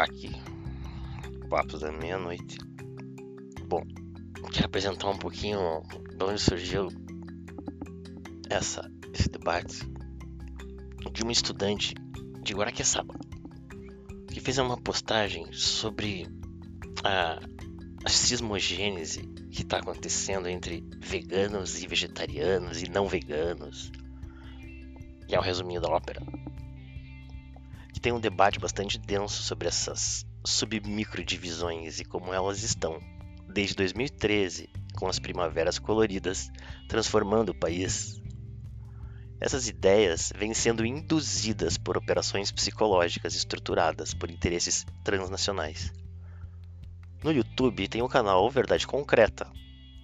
aqui, Papos da Meia-Noite. Bom, quero apresentar um pouquinho de onde surgiu essa, esse debate de uma estudante de Guaraqueçaba que fez uma postagem sobre a, a cismogênese que está acontecendo entre veganos e vegetarianos e não veganos. E é o resuminho da ópera. Tem um debate bastante denso sobre essas submicrodivisões e como elas estão, desde 2013, com as primaveras coloridas, transformando o país. Essas ideias vêm sendo induzidas por operações psicológicas estruturadas por interesses transnacionais. No YouTube tem o canal Verdade Concreta,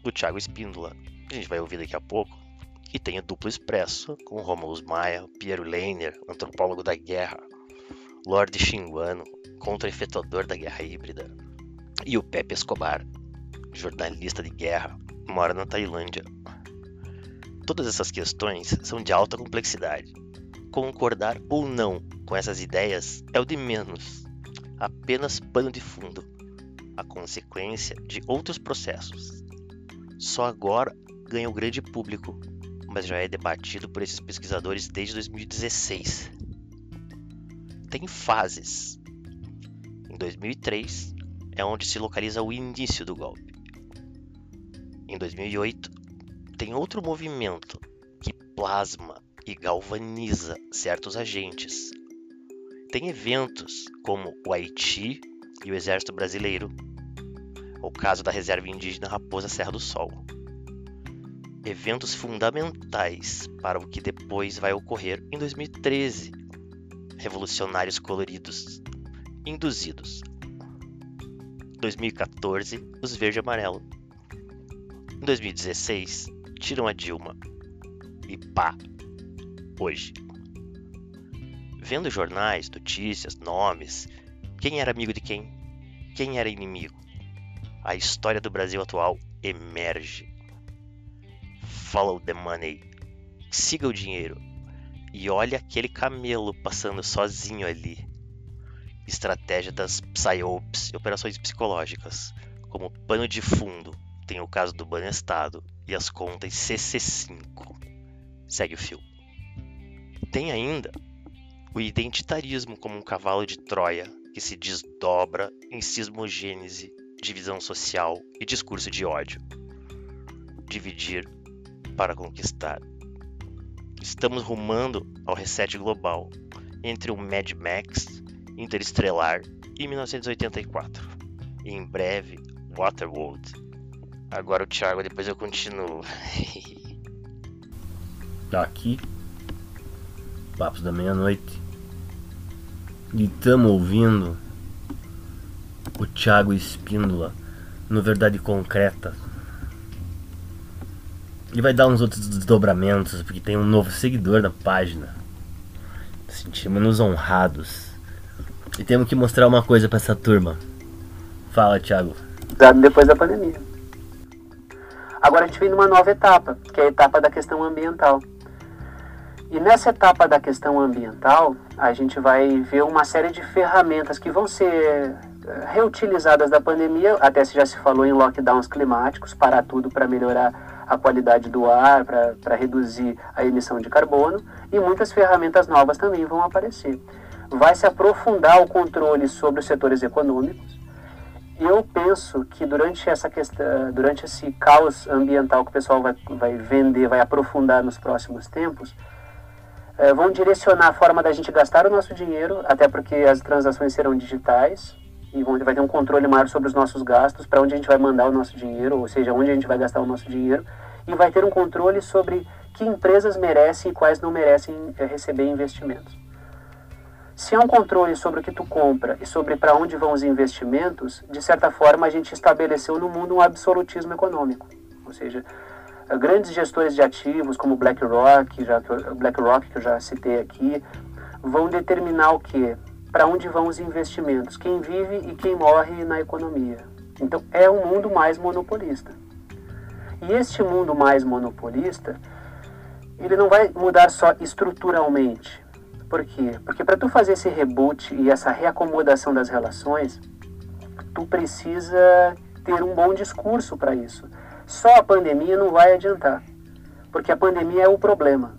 do Thiago Espíndola, que a gente vai ouvir daqui a pouco, e tem o Duplo Expresso, com Romulus Maia, Piero Leiner, antropólogo da guerra, Lord Xinguano, contra-efetuador da guerra híbrida, e o Pepe Escobar, jornalista de guerra, mora na Tailândia. Todas essas questões são de alta complexidade. Concordar ou não com essas ideias é o de menos, apenas pano de fundo a consequência de outros processos. Só agora ganha o grande público, mas já é debatido por esses pesquisadores desde 2016. Tem fases. Em 2003 é onde se localiza o início do golpe. Em 2008 tem outro movimento que plasma e galvaniza certos agentes. Tem eventos como o Haiti e o Exército Brasileiro o caso da reserva indígena Raposa Serra do Sol. Eventos fundamentais para o que depois vai ocorrer em 2013. Revolucionários coloridos induzidos. 2014, os verde e amarelo. Em 2016, tiram a Dilma. E pá, hoje. Vendo jornais, notícias, nomes, quem era amigo de quem, quem era inimigo a história do Brasil atual emerge. Follow the money. Siga o dinheiro. E olha aquele camelo passando sozinho ali. Estratégia das psyops e operações psicológicas. Como pano de fundo, tem o caso do Banestado e as contas CC5. Segue o fio. Tem ainda o identitarismo como um cavalo de Troia que se desdobra em cismogênese divisão social e discurso de ódio. Dividir para conquistar. Estamos rumando ao reset global entre o Mad Max, Interestelar e 1984. E em breve, Waterworld. Agora o Thiago, depois eu continuo. Aqui, Papos da Meia-Noite. E estamos ouvindo o Thiago Espíndola no Verdade Concreta. Ele vai dar uns outros desdobramentos, porque tem um novo seguidor na página. Sentimos-nos honrados. E temos que mostrar uma coisa para essa turma. Fala, Thiago. Depois da pandemia. Agora a gente vem numa nova etapa, que é a etapa da questão ambiental. E nessa etapa da questão ambiental, a gente vai ver uma série de ferramentas que vão ser reutilizadas da pandemia, até se já se falou em lockdowns climáticos, para tudo para melhorar a qualidade do ar, para reduzir a emissão de carbono, e muitas ferramentas novas também vão aparecer. Vai se aprofundar o controle sobre os setores econômicos. Eu penso que durante essa questão, durante esse caos ambiental que o pessoal vai, vai vender, vai aprofundar nos próximos tempos, é, vão direcionar a forma da gente gastar o nosso dinheiro, até porque as transações serão digitais, e vai ter um controle maior sobre os nossos gastos, para onde a gente vai mandar o nosso dinheiro, ou seja, onde a gente vai gastar o nosso dinheiro, e vai ter um controle sobre que empresas merecem e quais não merecem é, receber investimentos. Se há um controle sobre o que tu compra e sobre para onde vão os investimentos, de certa forma a gente estabeleceu no mundo um absolutismo econômico. Ou seja, grandes gestores de ativos como BlackRock, já BlackRock que eu já citei aqui, vão determinar o que para onde vão os investimentos, quem vive e quem morre na economia. Então é um mundo mais monopolista. E este mundo mais monopolista, ele não vai mudar só estruturalmente. Por quê? Porque para tu fazer esse reboot e essa reacomodação das relações, tu precisa ter um bom discurso para isso. Só a pandemia não vai adiantar, porque a pandemia é o problema.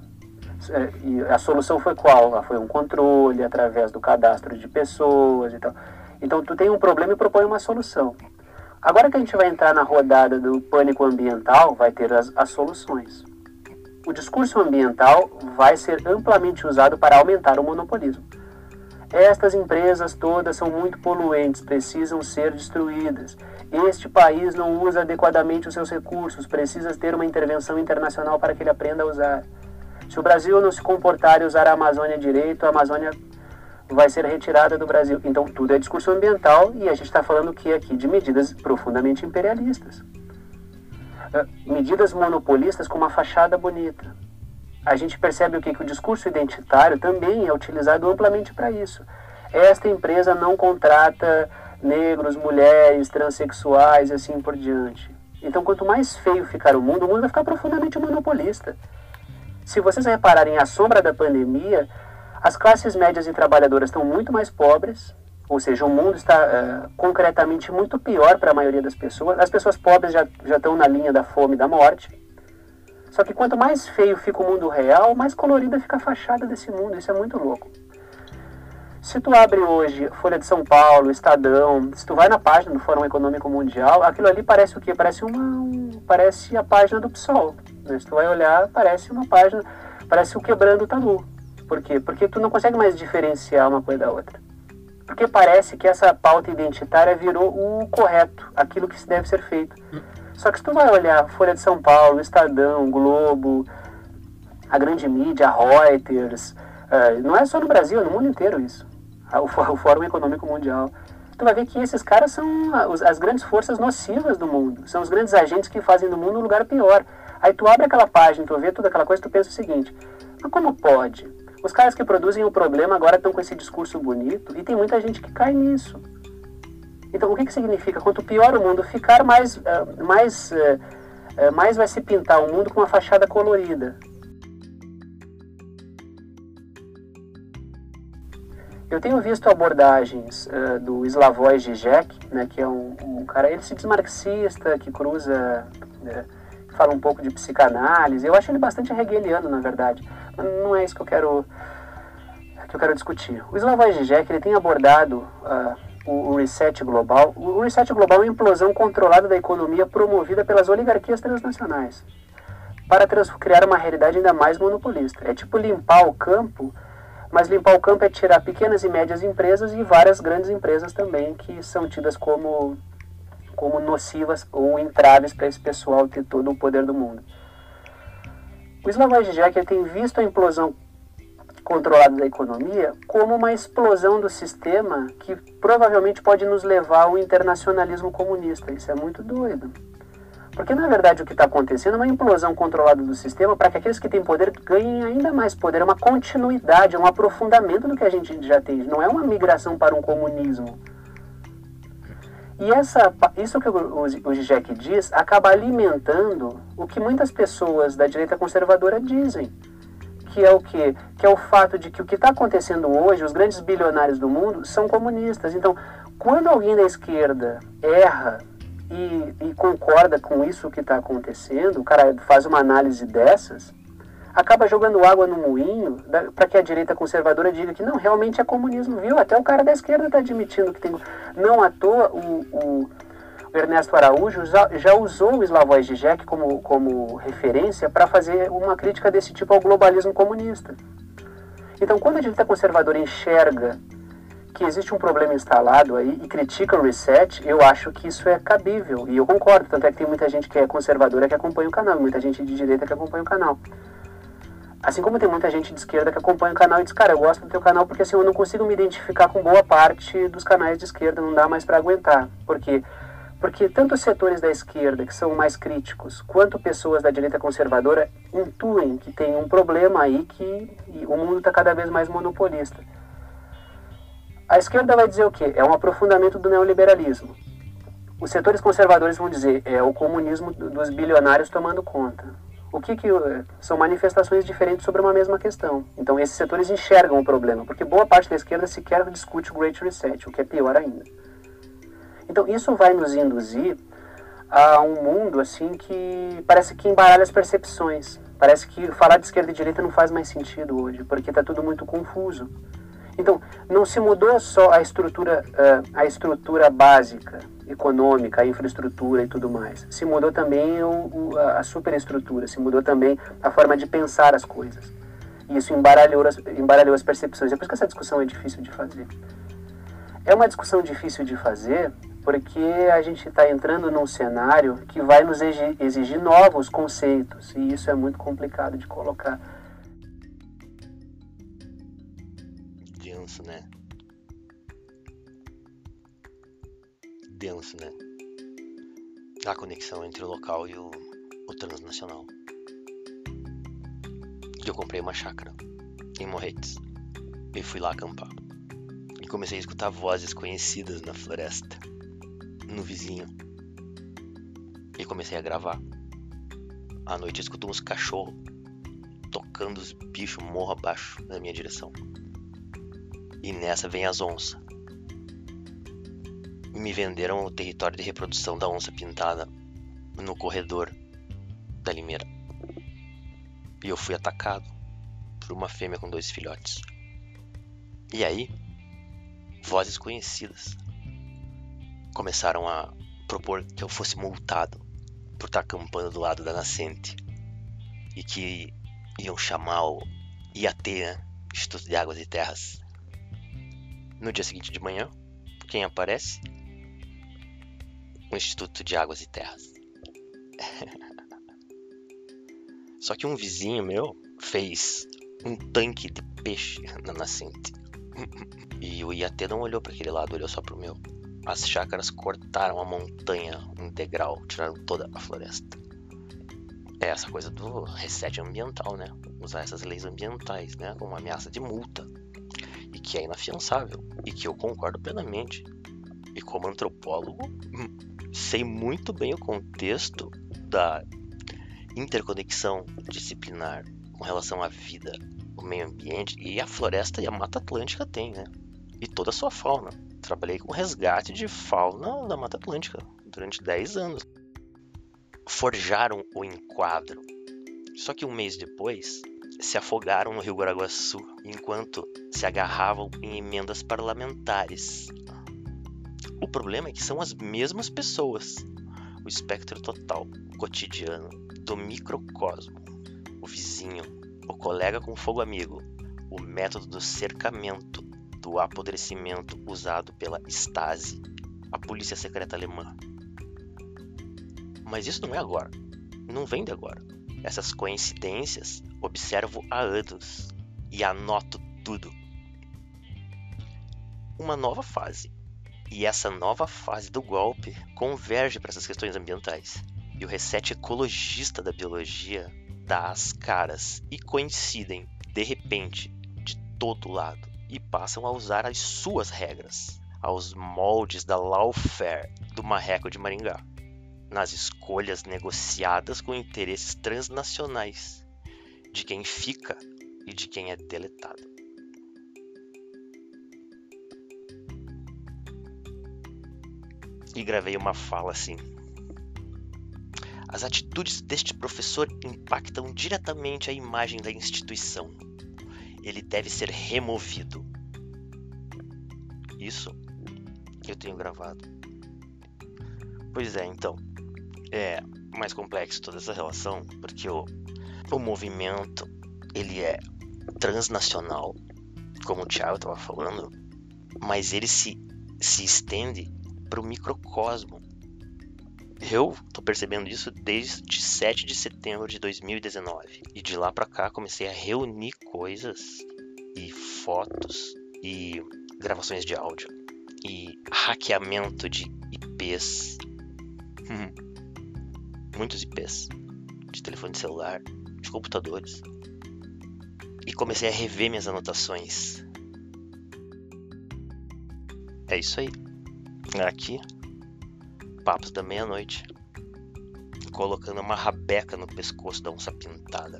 É, e a solução foi qual? Foi um controle através do cadastro de pessoas e tal. Então tu tem um problema e propõe uma solução. Agora que a gente vai entrar na rodada do pânico ambiental, vai ter as, as soluções. O discurso ambiental vai ser amplamente usado para aumentar o monopolismo. Estas empresas todas são muito poluentes, precisam ser destruídas. Este país não usa adequadamente os seus recursos, precisa ter uma intervenção internacional para que ele aprenda a usar. Se o Brasil não se comportar e usar a Amazônia direito, a Amazônia vai ser retirada do Brasil. Então tudo é discurso ambiental e a gente está falando que aqui de medidas profundamente imperialistas. Ah, medidas monopolistas com uma fachada bonita a gente percebe o que, que o discurso identitário também é utilizado amplamente para isso. Esta empresa não contrata negros, mulheres, transexuais e assim por diante. Então, quanto mais feio ficar o mundo, o mundo vai ficar profundamente monopolista. Se vocês repararem a sombra da pandemia, as classes médias e trabalhadoras estão muito mais pobres, ou seja, o mundo está uh, concretamente muito pior para a maioria das pessoas. As pessoas pobres já, já estão na linha da fome e da morte. Só que quanto mais feio fica o mundo real, mais colorida fica a fachada desse mundo. Isso é muito louco. Se tu abre hoje Folha de São Paulo, Estadão, se tu vai na página do Fórum Econômico Mundial, aquilo ali parece o quê? Parece uma, um, parece a página do PSOL. Né? Se tu vai olhar, parece uma página, parece o quebrando o tabu. Por quê? Porque tu não consegue mais diferenciar uma coisa da outra. Porque parece que essa pauta identitária virou o correto, aquilo que deve ser feito. Só que se tu vai olhar Folha de São Paulo, Estadão, Globo, a grande mídia, a Reuters, uh, não é só no Brasil, é no mundo inteiro isso. O, o Fórum Econômico Mundial. Tu vai ver que esses caras são as grandes forças nocivas do mundo. São os grandes agentes que fazem do mundo um lugar pior. Aí tu abre aquela página, tu vê toda aquela coisa, tu pensa o seguinte: mas como pode? Os caras que produzem o problema agora estão com esse discurso bonito e tem muita gente que cai nisso. Então, o que, que significa? Quanto pior o mundo ficar, mais, uh, mais, uh, mais vai se pintar o mundo com uma fachada colorida. Eu tenho visto abordagens uh, do Slavoj Žižek, né, que é um, um, cara, ele se diz marxista, que cruza, né, fala um pouco de psicanálise. Eu acho ele bastante hegeliano, na verdade. Mas não é isso que eu quero que eu quero discutir. O Slavoj Žižek ele tem abordado uh, o, reset global. O reset global é uma implosão controlada da economia promovida pelas oligarquias transnacionais para criar uma realidade ainda mais monopolista. É tipo limpar o campo, mas limpar o campo é tirar pequenas e médias empresas e várias grandes empresas também que são tidas como como nocivas ou entraves para esse pessoal ter todo o poder do mundo. O Slavoj Žižek tem visto a implosão controlado da economia como uma explosão do sistema que provavelmente pode nos levar ao internacionalismo comunista. Isso é muito doido. Porque na verdade o que está acontecendo é uma implosão controlada do sistema para que aqueles que têm poder ganhem ainda mais poder. É uma continuidade, é um aprofundamento do que a gente já tem. Não é uma migração para um comunismo. E essa, isso que o, o Zizek diz acaba alimentando o que muitas pessoas da direita conservadora dizem que é o quê? Que é o fato de que o que está acontecendo hoje, os grandes bilionários do mundo são comunistas. Então, quando alguém da esquerda erra e, e concorda com isso que está acontecendo, o cara faz uma análise dessas, acaba jogando água no moinho para que a direita conservadora diga que não, realmente é comunismo, viu? Até o cara da esquerda está admitindo que tem. Não à toa o, o Ernesto Araújo já, já usou o Slavoj Žižek como, como referência para fazer uma crítica desse tipo ao globalismo comunista. Então, quando a direita conservadora enxerga que existe um problema instalado aí e critica o reset, eu acho que isso é cabível. E eu concordo, tanto é que tem muita gente que é conservadora que acompanha o canal, muita gente de direita que acompanha o canal. Assim como tem muita gente de esquerda que acompanha o canal e diz, cara, eu gosto do teu canal porque assim eu não consigo me identificar com boa parte dos canais de esquerda, não dá mais para aguentar. Porque porque tanto os setores da esquerda, que são mais críticos, quanto pessoas da direita conservadora intuem que tem um problema aí que o mundo está cada vez mais monopolista. A esquerda vai dizer o quê? É um aprofundamento do neoliberalismo. Os setores conservadores vão dizer é o comunismo dos bilionários tomando conta. O que, que são manifestações diferentes sobre uma mesma questão. Então esses setores enxergam o problema, porque boa parte da esquerda sequer discute o Great Reset, o que é pior ainda. Então isso vai nos induzir a um mundo assim que parece que embaralha as percepções. Parece que falar de esquerda e direita não faz mais sentido hoje, porque está tudo muito confuso. Então, não se mudou só a estrutura, a estrutura básica, econômica, a infraestrutura e tudo mais. Se mudou também o, a superestrutura, se mudou também a forma de pensar as coisas. E isso embaralhou as, embaralhou as percepções. É por isso que essa discussão é difícil de fazer. É uma discussão difícil de fazer porque a gente está entrando num cenário que vai nos exigir novos conceitos e isso é muito complicado de colocar. Denso, né? Denso, né? A conexão entre o local e o, o transnacional. E eu comprei uma chácara em Morretes e fui lá acampar. E comecei a escutar vozes conhecidas na floresta no vizinho. E comecei a gravar. À noite eu escuto uns cachorros tocando os bichos morro abaixo na minha direção. E nessa vem as onças. Me venderam o território de reprodução da onça pintada no corredor da limeira. E eu fui atacado por uma fêmea com dois filhotes. E aí, vozes conhecidas começaram a propor que eu fosse multado por estar acampando do lado da nascente e que iam chamar o IAT, né? Instituto de Águas e Terras. No dia seguinte de manhã, quem aparece? O Instituto de Águas e Terras. Só que um vizinho meu fez um tanque de peixe na nascente. E o IAT não olhou para aquele lado, olhou só pro meu. As chácaras cortaram a montanha integral, tiraram toda a floresta. É essa coisa do reset ambiental, né? Usar essas leis ambientais, né? Como ameaça de multa. E que é inafiançável. E que eu concordo plenamente. E como antropólogo, sei muito bem o contexto da interconexão disciplinar com relação à vida, o meio ambiente e a floresta e a Mata Atlântica tem, né? E toda a sua fauna trabalhei com resgate de fauna da Mata Atlântica durante 10 anos. Forjaram o enquadro. Só que um mês depois, se afogaram no Rio Guaraguaçu enquanto se agarravam em emendas parlamentares. O problema é que são as mesmas pessoas. O espectro total, o cotidiano, do microcosmo, o vizinho, o colega com fogo amigo, o método do cercamento, do apodrecimento usado pela Stasi, a polícia secreta alemã. Mas isso não é agora, não vem de agora. Essas coincidências observo há anos e anoto tudo. Uma nova fase. E essa nova fase do golpe converge para essas questões ambientais. E o reset ecologista da biologia dá as caras e coincidem, de repente, de todo lado e passam a usar as suas regras, aos moldes da lawfare do Marreco de Maringá, nas escolhas negociadas com interesses transnacionais de quem fica e de quem é deletado. E gravei uma fala assim. As atitudes deste professor impactam diretamente a imagem da instituição ele deve ser removido. Isso eu tenho gravado. Pois é, então. É mais complexo toda essa relação, porque o, o movimento ele é transnacional, como o Thiago estava falando, mas ele se, se estende para o microcosmo. Eu tô percebendo isso desde 7 de setembro de 2019. E de lá para cá comecei a reunir coisas e fotos e gravações de áudio e hackeamento de IPs. Hum. Muitos IPs de telefone celular, de computadores. E comecei a rever minhas anotações. É isso aí. Aqui Papos da Meia-Noite colocando uma rabeca no pescoço da onça pintada.